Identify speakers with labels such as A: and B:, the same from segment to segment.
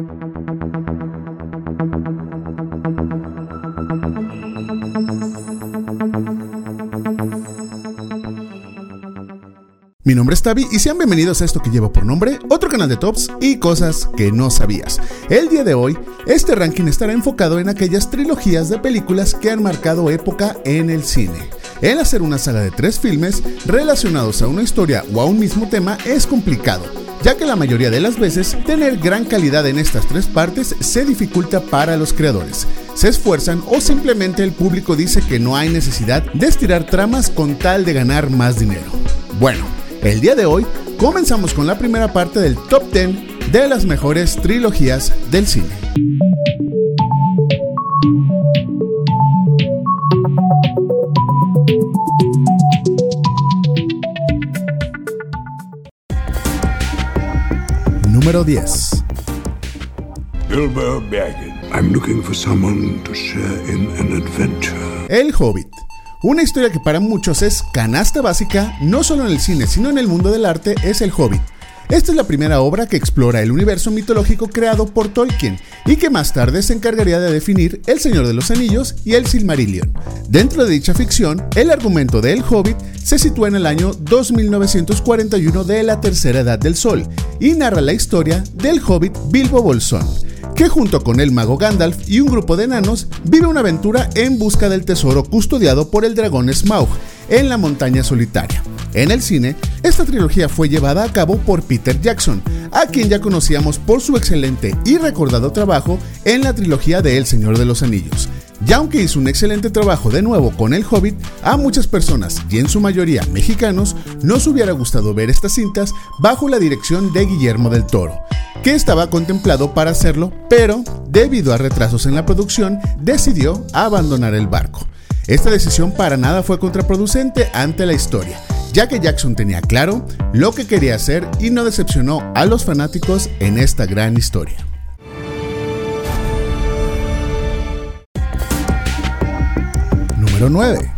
A: Mi nombre es Tavi y sean bienvenidos a esto que llevo por nombre, otro canal de tops y cosas que no sabías. El día de hoy, este ranking estará enfocado en aquellas trilogías de películas que han marcado época en el cine. El hacer una saga de tres filmes relacionados a una historia o a un mismo tema es complicado, ya que la mayoría de las veces tener gran calidad en estas tres partes se dificulta para los creadores. Se esfuerzan o simplemente el público dice que no hay necesidad de estirar tramas con tal de ganar más dinero. Bueno, el día de hoy comenzamos con la primera parte del top 10 de las mejores trilogías del cine. Número 10.
B: Bilbo Baggins. I'm looking for someone to share in an adventure.
A: El Hobbit. Una historia que para muchos es canasta básica, no solo en el cine, sino en el mundo del arte, es El Hobbit. Esta es la primera obra que explora el universo mitológico creado por Tolkien y que más tarde se encargaría de definir El Señor de los Anillos y El Silmarillion. Dentro de dicha ficción, el argumento de El Hobbit se sitúa en el año 2941 de la Tercera Edad del Sol y narra la historia del Hobbit Bilbo Bolsón que junto con el mago Gandalf y un grupo de enanos vive una aventura en busca del tesoro custodiado por el dragón Smaug en la montaña solitaria. En el cine, esta trilogía fue llevada a cabo por Peter Jackson, a quien ya conocíamos por su excelente y recordado trabajo en la trilogía de El Señor de los Anillos. Y aunque hizo un excelente trabajo de nuevo con El Hobbit, a muchas personas, y en su mayoría mexicanos, nos hubiera gustado ver estas cintas bajo la dirección de Guillermo del Toro, que estaba contemplado para hacerlo, pero debido a retrasos en la producción, decidió abandonar el barco. Esta decisión para nada fue contraproducente ante la historia, ya que Jackson tenía claro lo que quería hacer y no decepcionó a los fanáticos en esta gran historia. Número 9.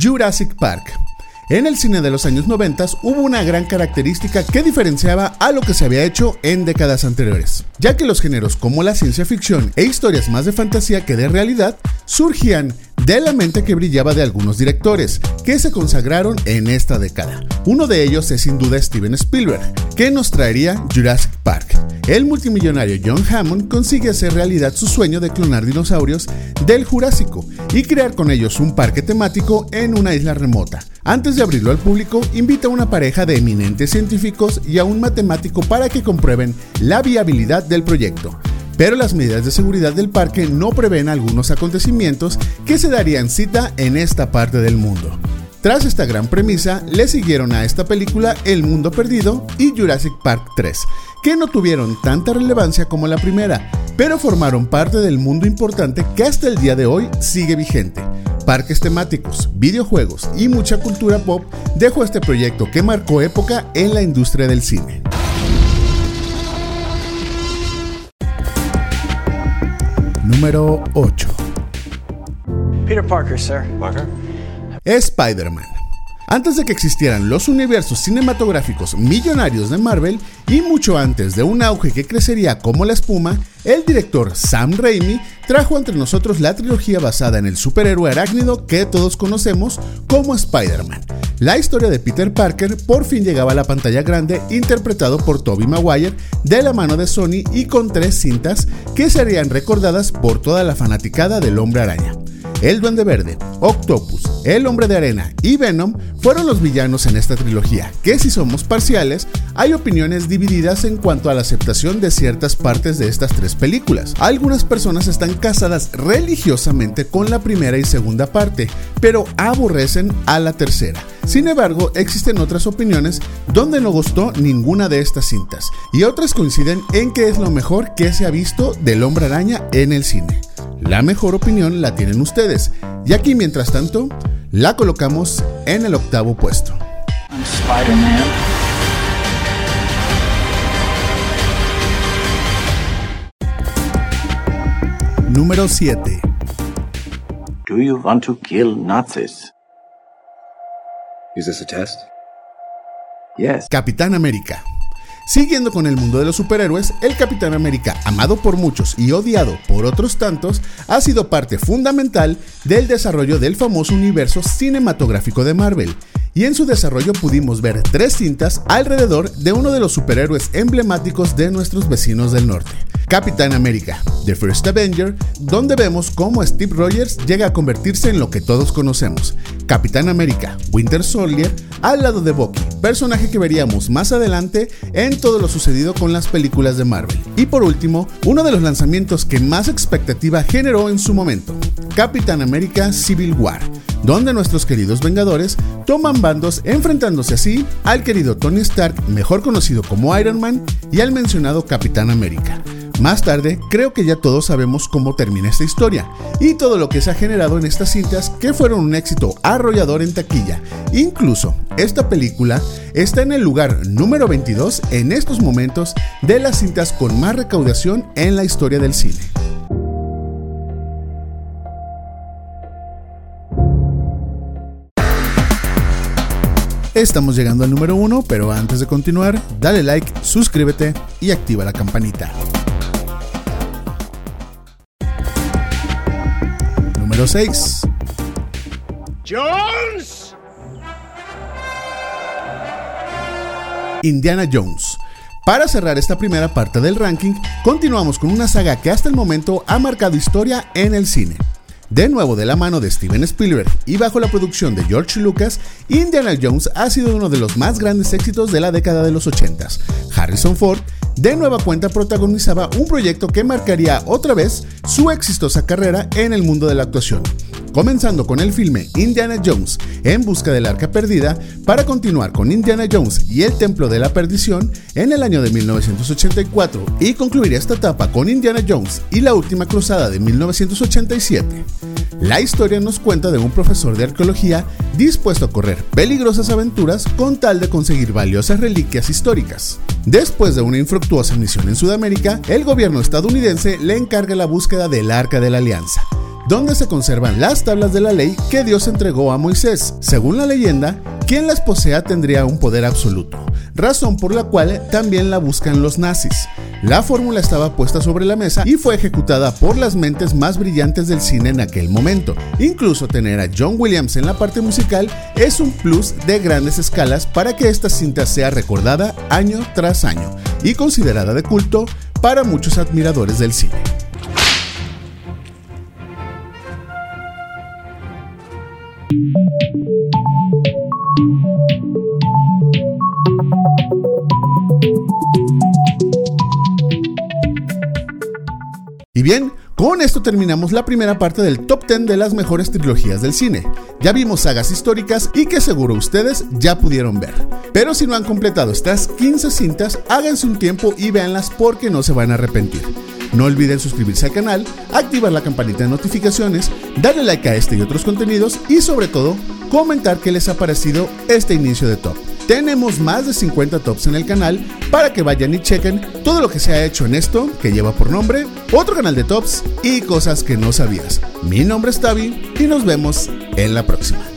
A: Jurassic Park. En el cine de los años 90 hubo una gran característica que diferenciaba a lo que se había hecho en décadas anteriores, ya que los géneros como la ciencia ficción e historias más de fantasía que de realidad surgían de la mente que brillaba de algunos directores que se consagraron en esta década. Uno de ellos es sin duda Steven Spielberg, que nos traería Jurassic Park. El multimillonario John Hammond consigue hacer realidad su sueño de clonar dinosaurios del Jurásico y crear con ellos un parque temático en una isla remota. Antes de abrirlo al público, invita a una pareja de eminentes científicos y a un matemático para que comprueben la viabilidad del proyecto pero las medidas de seguridad del parque no prevén algunos acontecimientos que se darían cita en esta parte del mundo. Tras esta gran premisa, le siguieron a esta película El Mundo Perdido y Jurassic Park 3, que no tuvieron tanta relevancia como la primera, pero formaron parte del mundo importante que hasta el día de hoy sigue vigente. Parques temáticos, videojuegos y mucha cultura pop dejó este proyecto que marcó época en la industria del cine. Número 8.
C: Peter Parker, sir.
B: Parker?
A: Spider-Man. Antes de que existieran los universos cinematográficos millonarios de Marvel y mucho antes de un auge que crecería como la espuma, el director Sam Raimi trajo entre nosotros la trilogía basada en el superhéroe arácnido que todos conocemos como Spider-Man. La historia de Peter Parker por fin llegaba a la pantalla grande interpretado por Tobey Maguire de la mano de Sony y con tres cintas que serían recordadas por toda la fanaticada del hombre araña. El Duende Verde, Octopus, El Hombre de Arena y Venom fueron los villanos en esta trilogía, que si somos parciales, hay opiniones divididas en cuanto a la aceptación de ciertas partes de estas tres películas. Algunas personas están casadas religiosamente con la primera y segunda parte, pero aborrecen a la tercera. Sin embargo, existen otras opiniones donde no gustó ninguna de estas cintas, y otras coinciden en que es lo mejor que se ha visto del hombre araña en el cine. La mejor opinión la tienen ustedes, y aquí mientras tanto, la colocamos en el octavo puesto. Número 7.
D: Do you want to kill Nazis?
E: Is this a test?
B: Yes.
A: Capitán América. Siguiendo con el mundo de los superhéroes, el Capitán América, amado por muchos y odiado por otros tantos, ha sido parte fundamental del desarrollo del famoso universo cinematográfico de Marvel, y en su desarrollo pudimos ver tres cintas alrededor de uno de los superhéroes emblemáticos de nuestros vecinos del norte. Capitán América, The First Avenger, donde vemos cómo Steve Rogers llega a convertirse en lo que todos conocemos, Capitán América, Winter Soldier, al lado de Bucky, personaje que veríamos más adelante en todo lo sucedido con las películas de Marvel. Y por último, uno de los lanzamientos que más expectativa generó en su momento, Capitán América Civil War, donde nuestros queridos Vengadores toman bandos enfrentándose así al querido Tony Stark, mejor conocido como Iron Man, y al mencionado Capitán América. Más tarde, creo que ya todos sabemos cómo termina esta historia y todo lo que se ha generado en estas cintas que fueron un éxito arrollador en taquilla. Incluso, esta película está en el lugar número 22 en estos momentos de las cintas con más recaudación en la historia del cine. Estamos llegando al número 1, pero antes de continuar, dale like, suscríbete y activa la campanita. Número 6.
D: Jones!
A: Indiana Jones. Para cerrar esta primera parte del ranking, continuamos con una saga que hasta el momento ha marcado historia en el cine. De nuevo de la mano de Steven Spielberg y bajo la producción de George Lucas, Indiana Jones ha sido uno de los más grandes éxitos de la década de los 80. Harrison Ford de nueva cuenta protagonizaba un proyecto que marcaría otra vez su exitosa carrera en el mundo de la actuación, comenzando con el filme Indiana Jones en busca del arca perdida para continuar con Indiana Jones y el Templo de la Perdición en el año de 1984 y concluir esta etapa con Indiana Jones y la Última Cruzada de 1987. La historia nos cuenta de un profesor de arqueología dispuesto a correr peligrosas aventuras con tal de conseguir valiosas reliquias históricas. Después de una infructuosa misión en Sudamérica, el gobierno estadounidense le encarga la búsqueda del Arca de la Alianza, donde se conservan las tablas de la ley que Dios entregó a Moisés. Según la leyenda, quien las posea tendría un poder absoluto, razón por la cual también la buscan los nazis. La fórmula estaba puesta sobre la mesa y fue ejecutada por las mentes más brillantes del cine en aquel momento. Incluso tener a John Williams en la parte musical es un plus de grandes escalas para que esta cinta sea recordada año tras año y considerada de culto para muchos admiradores del cine. Y bien, con esto terminamos la primera parte del top 10 de las mejores trilogías del cine. Ya vimos sagas históricas y que seguro ustedes ya pudieron ver. Pero si no han completado estas 15 cintas, háganse un tiempo y véanlas porque no se van a arrepentir. No olviden suscribirse al canal, activar la campanita de notificaciones, darle like a este y otros contenidos y sobre todo, comentar qué les ha parecido este inicio de top. Tenemos más de 50 tops en el canal para que vayan y chequen todo lo que se ha hecho en esto, que lleva por nombre otro canal de tops y cosas que no sabías. Mi nombre es Tavi y nos vemos en la próxima.